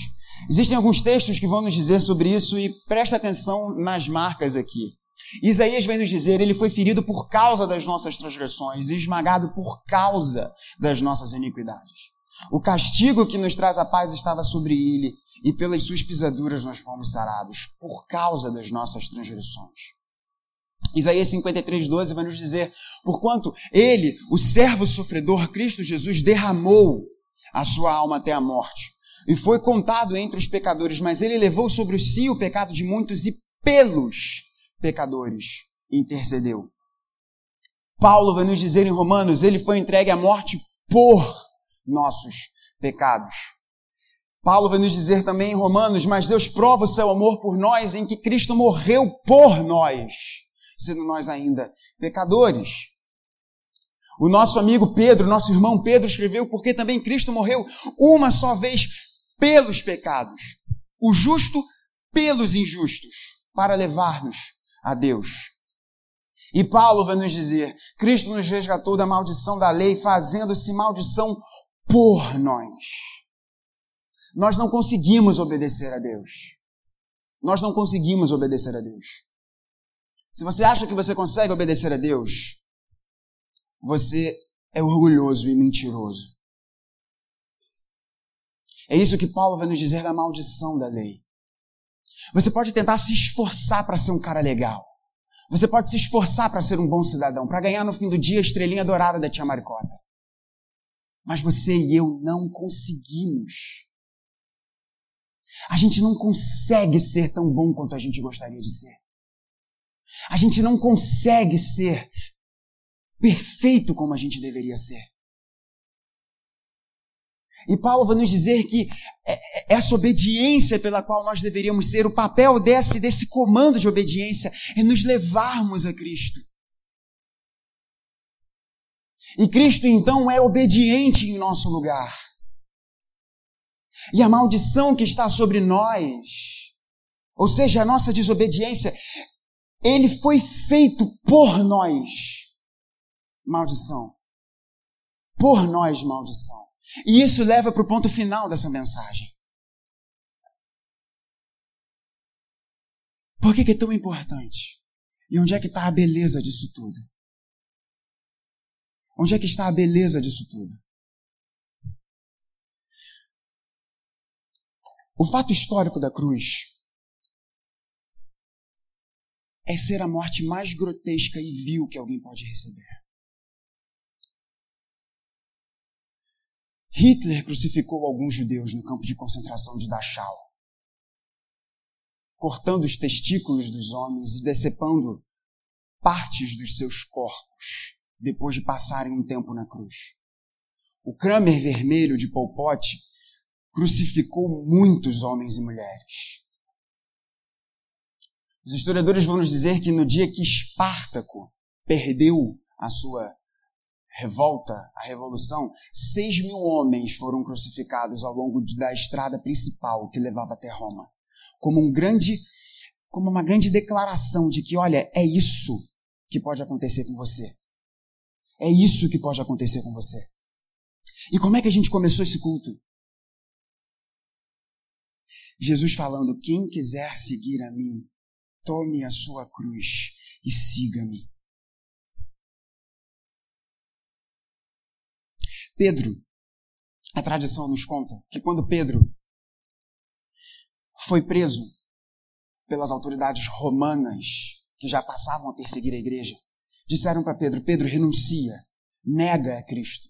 Existem alguns textos que vão nos dizer sobre isso e presta atenção nas marcas aqui. Isaías vem nos dizer: ele foi ferido por causa das nossas transgressões e esmagado por causa das nossas iniquidades. O castigo que nos traz a paz estava sobre ele, e pelas suas pisaduras nós fomos sarados, por causa das nossas transgressões. Isaías 53, 12 vai nos dizer: Porquanto ele, o servo sofredor, Cristo Jesus, derramou a sua alma até a morte, e foi contado entre os pecadores, mas ele levou sobre si o pecado de muitos e pelos pecadores intercedeu. Paulo vai nos dizer em Romanos: ele foi entregue à morte por nossos pecados. Paulo vai nos dizer também em Romanos: mas Deus prova o seu amor por nós em que Cristo morreu por nós sendo nós ainda pecadores. O nosso amigo Pedro, nosso irmão Pedro, escreveu: Porque também Cristo morreu uma só vez pelos pecados, o justo pelos injustos, para levar-nos a Deus. E Paulo vai nos dizer: Cristo nos resgatou da maldição da lei, fazendo-se maldição por nós. Nós não conseguimos obedecer a Deus. Nós não conseguimos obedecer a Deus. Se você acha que você consegue obedecer a Deus, você é orgulhoso e mentiroso. É isso que Paulo vai nos dizer da maldição da lei. Você pode tentar se esforçar para ser um cara legal. Você pode se esforçar para ser um bom cidadão, para ganhar no fim do dia a estrelinha dourada da tia Maricota. Mas você e eu não conseguimos. A gente não consegue ser tão bom quanto a gente gostaria de ser. A gente não consegue ser perfeito como a gente deveria ser. E Paulo vai nos dizer que é, é, essa obediência pela qual nós deveríamos ser, o papel desse, desse comando de obediência é nos levarmos a Cristo. E Cristo então é obediente em nosso lugar. E a maldição que está sobre nós, ou seja, a nossa desobediência, ele foi feito por nós. Maldição. Por nós, maldição. E isso leva para o ponto final dessa mensagem. Por que, que é tão importante? E onde é que está a beleza disso tudo? Onde é que está a beleza disso tudo? O fato histórico da cruz é ser a morte mais grotesca e vil que alguém pode receber. Hitler crucificou alguns judeus no campo de concentração de Dachau, cortando os testículos dos homens e decepando partes dos seus corpos depois de passarem um tempo na cruz. O Kramer vermelho de Pol Pot crucificou muitos homens e mulheres. Os historiadores vão nos dizer que no dia que Espartaco perdeu a sua revolta, a revolução, seis mil homens foram crucificados ao longo da estrada principal que levava até Roma, como um grande, como uma grande declaração de que, olha, é isso que pode acontecer com você. É isso que pode acontecer com você. E como é que a gente começou esse culto? Jesus falando: quem quiser seguir a mim, tome a sua cruz e siga-me. Pedro, a tradição nos conta que quando Pedro foi preso pelas autoridades romanas que já passavam a perseguir a igreja, disseram para Pedro: Pedro, renuncia, nega a Cristo.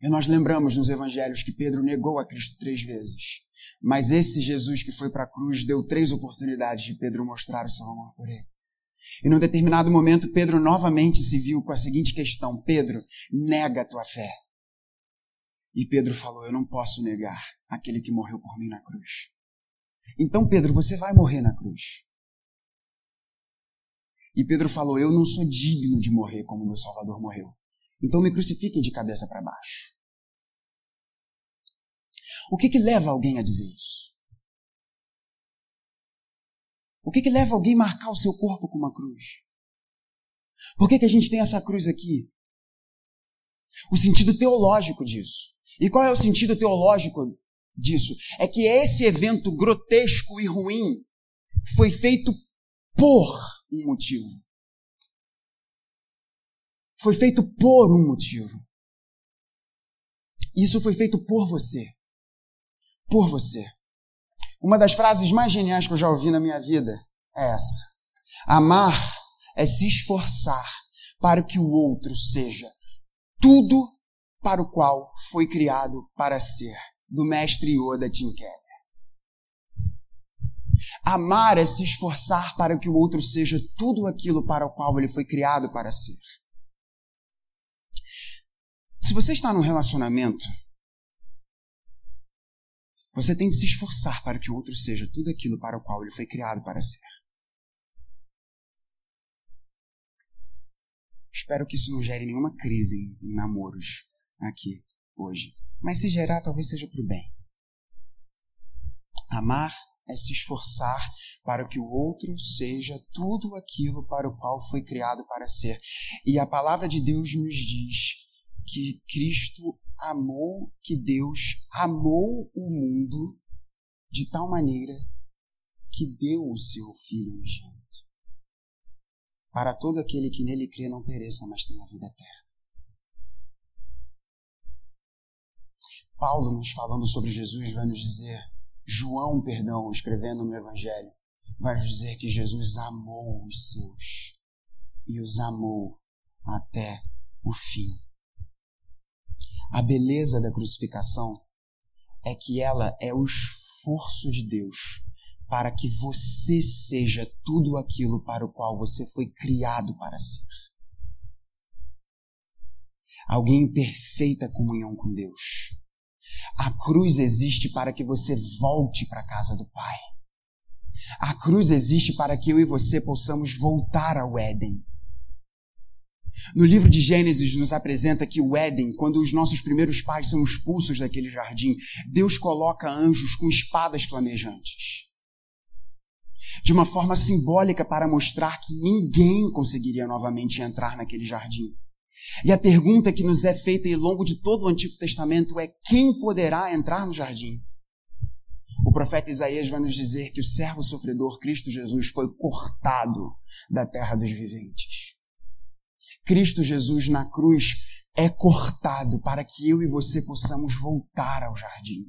E nós lembramos nos evangelhos que Pedro negou a Cristo três vezes. Mas esse Jesus que foi para a cruz deu três oportunidades de Pedro mostrar o seu amor por ele. E num determinado momento, Pedro novamente se viu com a seguinte questão: Pedro, nega a tua fé. E Pedro falou: Eu não posso negar aquele que morreu por mim na cruz. Então, Pedro, você vai morrer na cruz. E Pedro falou: Eu não sou digno de morrer como meu Salvador morreu. Então me crucifiquem de cabeça para baixo. O que, que leva alguém a dizer isso? O que, que leva alguém a marcar o seu corpo com uma cruz? Por que, que a gente tem essa cruz aqui? O sentido teológico disso. E qual é o sentido teológico disso? É que esse evento grotesco e ruim foi feito por um motivo. Foi feito por um motivo. Isso foi feito por você. Por você. Uma das frases mais geniais que eu já ouvi na minha vida é essa: Amar é se esforçar para que o outro seja tudo para o qual foi criado para ser, do mestre Yoda Tim. Amar é se esforçar para que o outro seja tudo aquilo para o qual ele foi criado para ser. Se você está num relacionamento, você tem de se esforçar para que o outro seja tudo aquilo para o qual ele foi criado para ser. Espero que isso não gere nenhuma crise em namoros aqui hoje. Mas se gerar, talvez seja para o bem. Amar é se esforçar para que o outro seja tudo aquilo para o qual foi criado para ser. E a palavra de Deus nos diz que Cristo amou, que Deus amou o mundo de tal maneira que deu o seu Filho unigênito para todo aquele que nele crê não pereça, mas tenha vida eterna. Paulo, nos falando sobre Jesus, vai nos dizer, João, perdão, escrevendo no Evangelho, vai dizer que Jesus amou os seus e os amou até o fim. A beleza da crucificação é que ela é o esforço de Deus para que você seja tudo aquilo para o qual você foi criado para ser. Alguém em perfeita comunhão com Deus. A cruz existe para que você volte para a casa do Pai. A cruz existe para que eu e você possamos voltar ao Éden. No livro de Gênesis nos apresenta que o Éden, quando os nossos primeiros pais são expulsos daquele jardim, Deus coloca anjos com espadas flamejantes de uma forma simbólica para mostrar que ninguém conseguiria novamente entrar naquele jardim. E a pergunta que nos é feita ao longo de todo o Antigo Testamento é: quem poderá entrar no jardim? O profeta Isaías vai nos dizer que o servo sofredor Cristo Jesus foi cortado da terra dos viventes. Cristo Jesus na cruz é cortado para que eu e você possamos voltar ao jardim.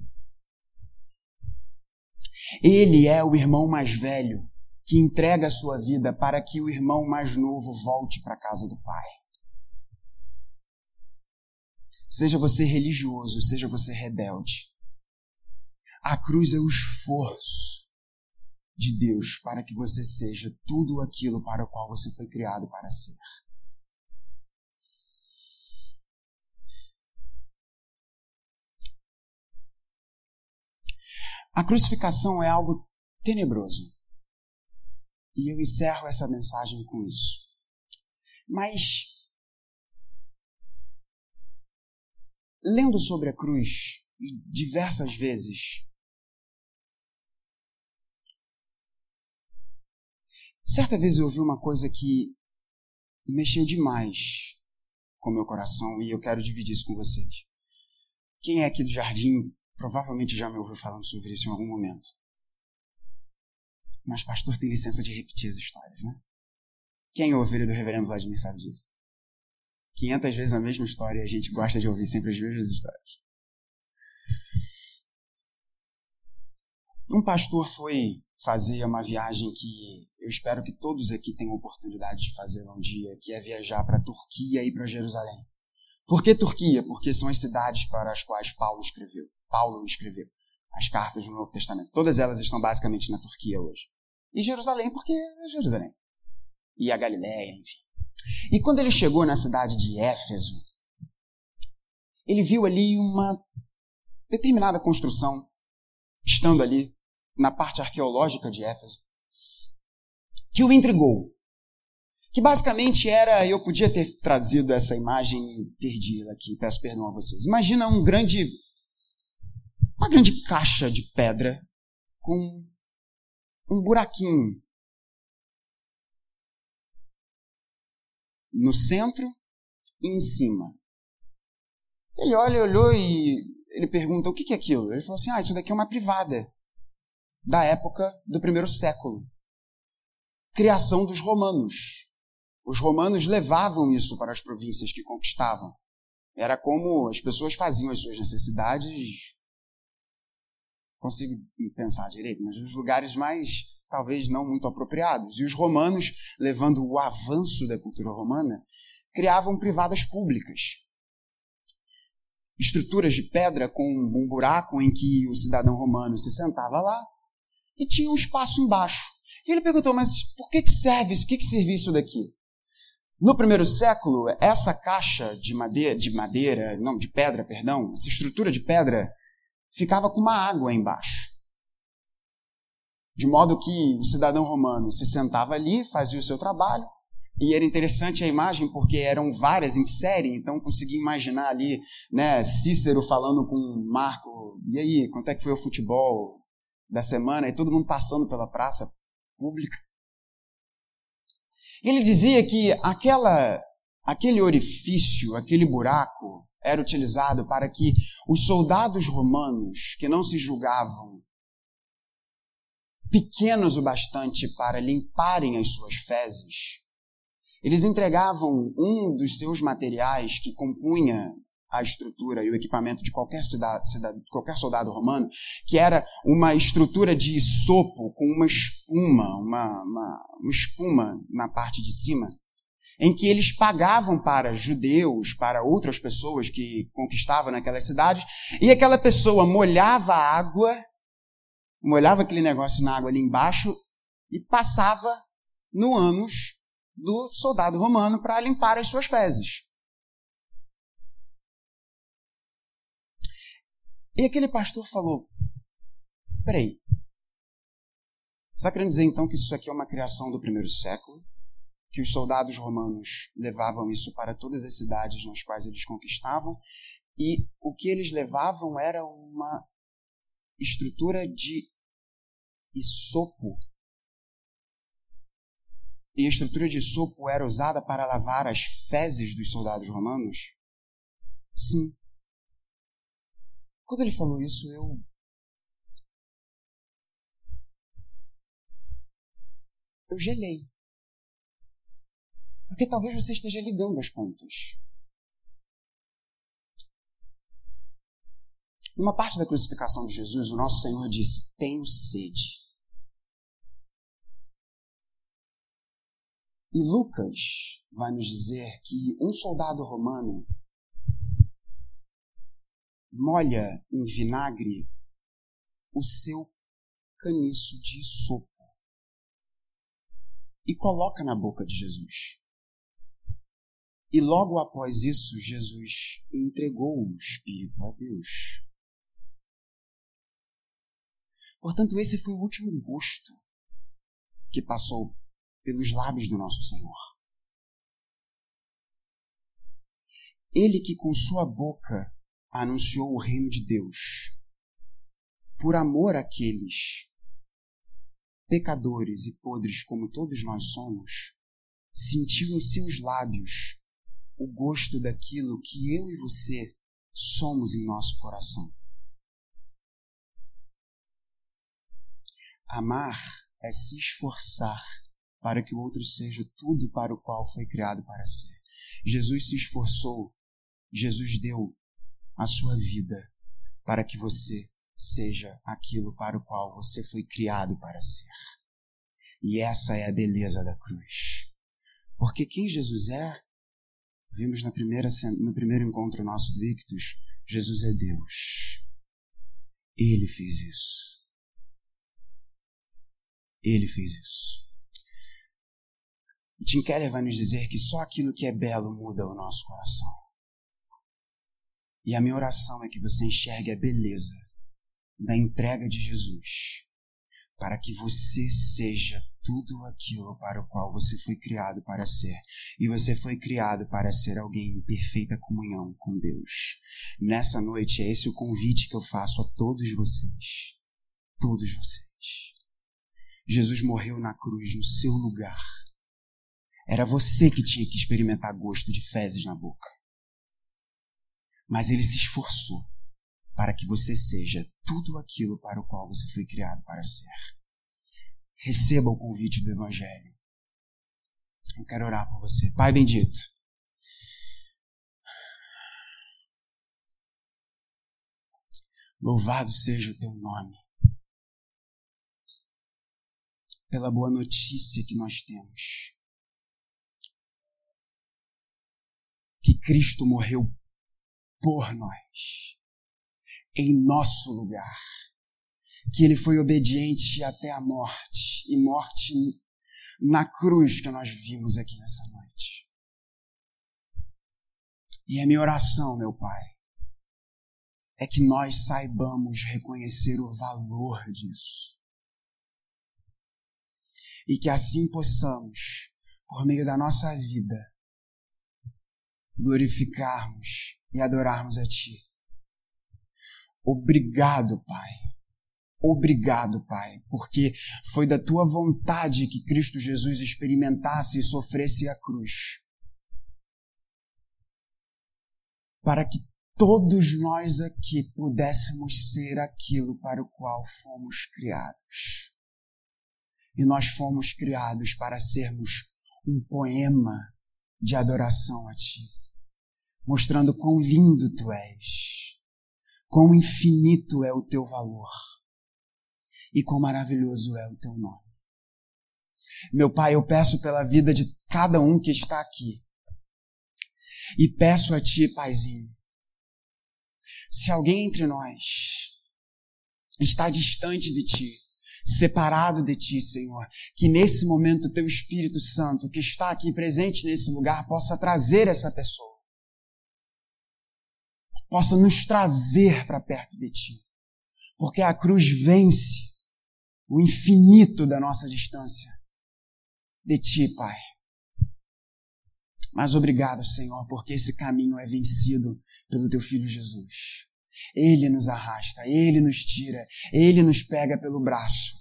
Ele é o irmão mais velho que entrega a sua vida para que o irmão mais novo volte para a casa do Pai. Seja você religioso, seja você rebelde. A cruz é o esforço de Deus para que você seja tudo aquilo para o qual você foi criado para ser. A crucificação é algo tenebroso. E eu encerro essa mensagem com isso. Mas, lendo sobre a cruz diversas vezes, certa vez eu ouvi uma coisa que mexeu demais com meu coração e eu quero dividir isso com vocês. Quem é aqui do jardim Provavelmente já me ouviu falando sobre isso em algum momento. Mas pastor tem licença de repetir as histórias, né? Quem é ovelha do reverendo Vladimir sabe disso. 500 vezes a mesma história e a gente gosta de ouvir sempre as mesmas histórias. Um pastor foi fazer uma viagem que eu espero que todos aqui tenham oportunidade de fazer um dia, que é viajar para a Turquia e para Jerusalém. Por que Turquia? Porque são as cidades para as quais Paulo escreveu. Paulo escreveu as cartas do Novo Testamento. Todas elas estão basicamente na Turquia hoje. E Jerusalém, porque é Jerusalém. E a Galiléia, enfim. E quando ele chegou na cidade de Éfeso, ele viu ali uma determinada construção, estando ali na parte arqueológica de Éfeso que o intrigou. Que basicamente era, eu podia ter trazido essa imagem perdi ela aqui, peço perdão a vocês. Imagina um grande, uma grande caixa de pedra com um buraquinho no centro e em cima. Ele olha, olhou e ele pergunta: o que é aquilo? Ele falou assim: ah, isso daqui é uma privada da época do primeiro século. Criação dos romanos. Os romanos levavam isso para as províncias que conquistavam. Era como as pessoas faziam as suas necessidades. Consigo pensar direito, mas nos lugares mais talvez não muito apropriados. E os romanos, levando o avanço da cultura romana, criavam privadas públicas. Estruturas de pedra com um buraco em que o cidadão romano se sentava lá e tinha um espaço embaixo. E ele perguntou, mas por que, que serve isso? Por que, que servia isso daqui? No primeiro século, essa caixa de madeira, de madeira, não, de pedra, perdão, essa estrutura de pedra ficava com uma água embaixo. De modo que o cidadão romano se sentava ali, fazia o seu trabalho, e era interessante a imagem porque eram várias em série, então consegui imaginar ali, né, Cícero falando com Marco, e aí, quanto é que foi o futebol da semana? E todo mundo passando pela praça pública. Ele dizia que aquela, aquele orifício, aquele buraco, era utilizado para que os soldados romanos, que não se julgavam pequenos o bastante para limparem as suas fezes, eles entregavam um dos seus materiais que compunha a estrutura e o equipamento de qualquer, cidade, cidade, qualquer soldado romano, que era uma estrutura de sopo com uma espuma, uma, uma, uma espuma na parte de cima, em que eles pagavam para judeus, para outras pessoas que conquistavam naquelas cidades, e aquela pessoa molhava a água molhava aquele negócio na água ali embaixo e passava no ânus do soldado romano para limpar as suas fezes. E aquele pastor falou: Peraí, está querendo dizer então que isso aqui é uma criação do primeiro século? Que os soldados romanos levavam isso para todas as cidades nas quais eles conquistavam? E o que eles levavam era uma estrutura de isopo. E a estrutura de isopo era usada para lavar as fezes dos soldados romanos? Sim. Quando ele falou isso, eu. Eu gelei. Porque talvez você esteja ligando as pontas. Numa parte da crucificação de Jesus, o nosso Senhor disse: Tenho sede. E Lucas vai nos dizer que um soldado romano molha em vinagre o seu caniço de sopo e coloca na boca de Jesus. E logo após isso, Jesus entregou o Espírito a Deus. Portanto, esse foi o último gosto que passou pelos lábios do nosso Senhor. Ele que com sua boca anunciou o reino de Deus, por amor àqueles pecadores e podres como todos nós somos, sentiu em seus lábios o gosto daquilo que eu e você somos em nosso coração. Amar é se esforçar para que o outro seja tudo para o qual foi criado para ser. Jesus se esforçou, Jesus deu a sua vida para que você seja aquilo para o qual você foi criado para ser. E essa é a beleza da cruz. Porque quem Jesus é, vimos na primeira, no primeiro encontro nosso do Ictus, Jesus é Deus. Ele fez isso. Ele fez isso. Tim Keller vai nos dizer que só aquilo que é belo muda o nosso coração. E a minha oração é que você enxergue a beleza da entrega de Jesus, para que você seja tudo aquilo para o qual você foi criado para ser. E você foi criado para ser alguém em perfeita comunhão com Deus. Nessa noite, é esse o convite que eu faço a todos vocês. Todos vocês. Jesus morreu na cruz no seu lugar. Era você que tinha que experimentar gosto de fezes na boca. Mas ele se esforçou para que você seja tudo aquilo para o qual você foi criado para ser. Receba o convite do Evangelho. Eu quero orar por você. Pai bendito. Louvado seja o teu nome. Pela boa notícia que nós temos. Que Cristo morreu por nós em nosso lugar. Que ele foi obediente até a morte e morte na cruz que nós vimos aqui nessa noite. E a minha oração, meu Pai, é que nós saibamos reconhecer o valor disso. E que assim possamos, por meio da nossa vida, glorificarmos e adorarmos a Ti Obrigado, Pai. Obrigado, Pai, porque foi da tua vontade que Cristo Jesus experimentasse e sofresse a cruz. Para que todos nós aqui pudéssemos ser aquilo para o qual fomos criados. E nós fomos criados para sermos um poema de adoração a Ti, mostrando quão lindo Tu és Quão infinito é o teu valor e quão maravilhoso é o teu nome. Meu Pai, eu peço pela vida de cada um que está aqui. E peço a Ti, Paizinho, se alguém entre nós está distante de Ti, separado de Ti, Senhor, que nesse momento o Teu Espírito Santo, que está aqui presente nesse lugar, possa trazer essa pessoa possa nos trazer para perto de Ti. Porque a cruz vence o infinito da nossa distância de Ti, Pai. Mas obrigado, Senhor, porque esse caminho é vencido pelo Teu Filho Jesus. Ele nos arrasta, Ele nos tira, Ele nos pega pelo braço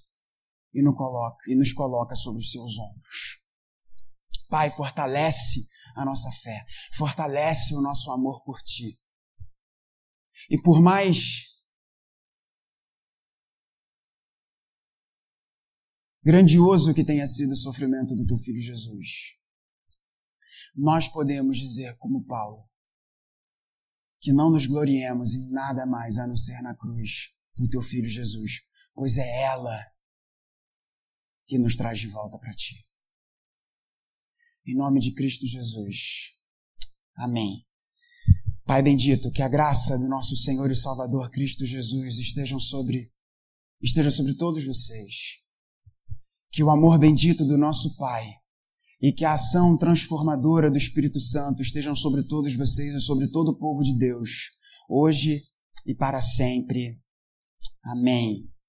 e nos coloca, e nos coloca sobre os Seus ombros. Pai, fortalece a nossa fé, fortalece o nosso amor por Ti e por mais grandioso que tenha sido o sofrimento do teu filho Jesus, nós podemos dizer, como Paulo, que não nos gloriemos em nada mais a não ser na cruz do teu filho Jesus, pois é ela que nos traz de volta para ti. Em nome de Cristo Jesus. Amém. Pai bendito, que a graça do nosso Senhor e Salvador Cristo Jesus estejam sobre esteja sobre todos vocês. Que o amor bendito do nosso Pai e que a ação transformadora do Espírito Santo estejam sobre todos vocês e sobre todo o povo de Deus, hoje e para sempre. Amém.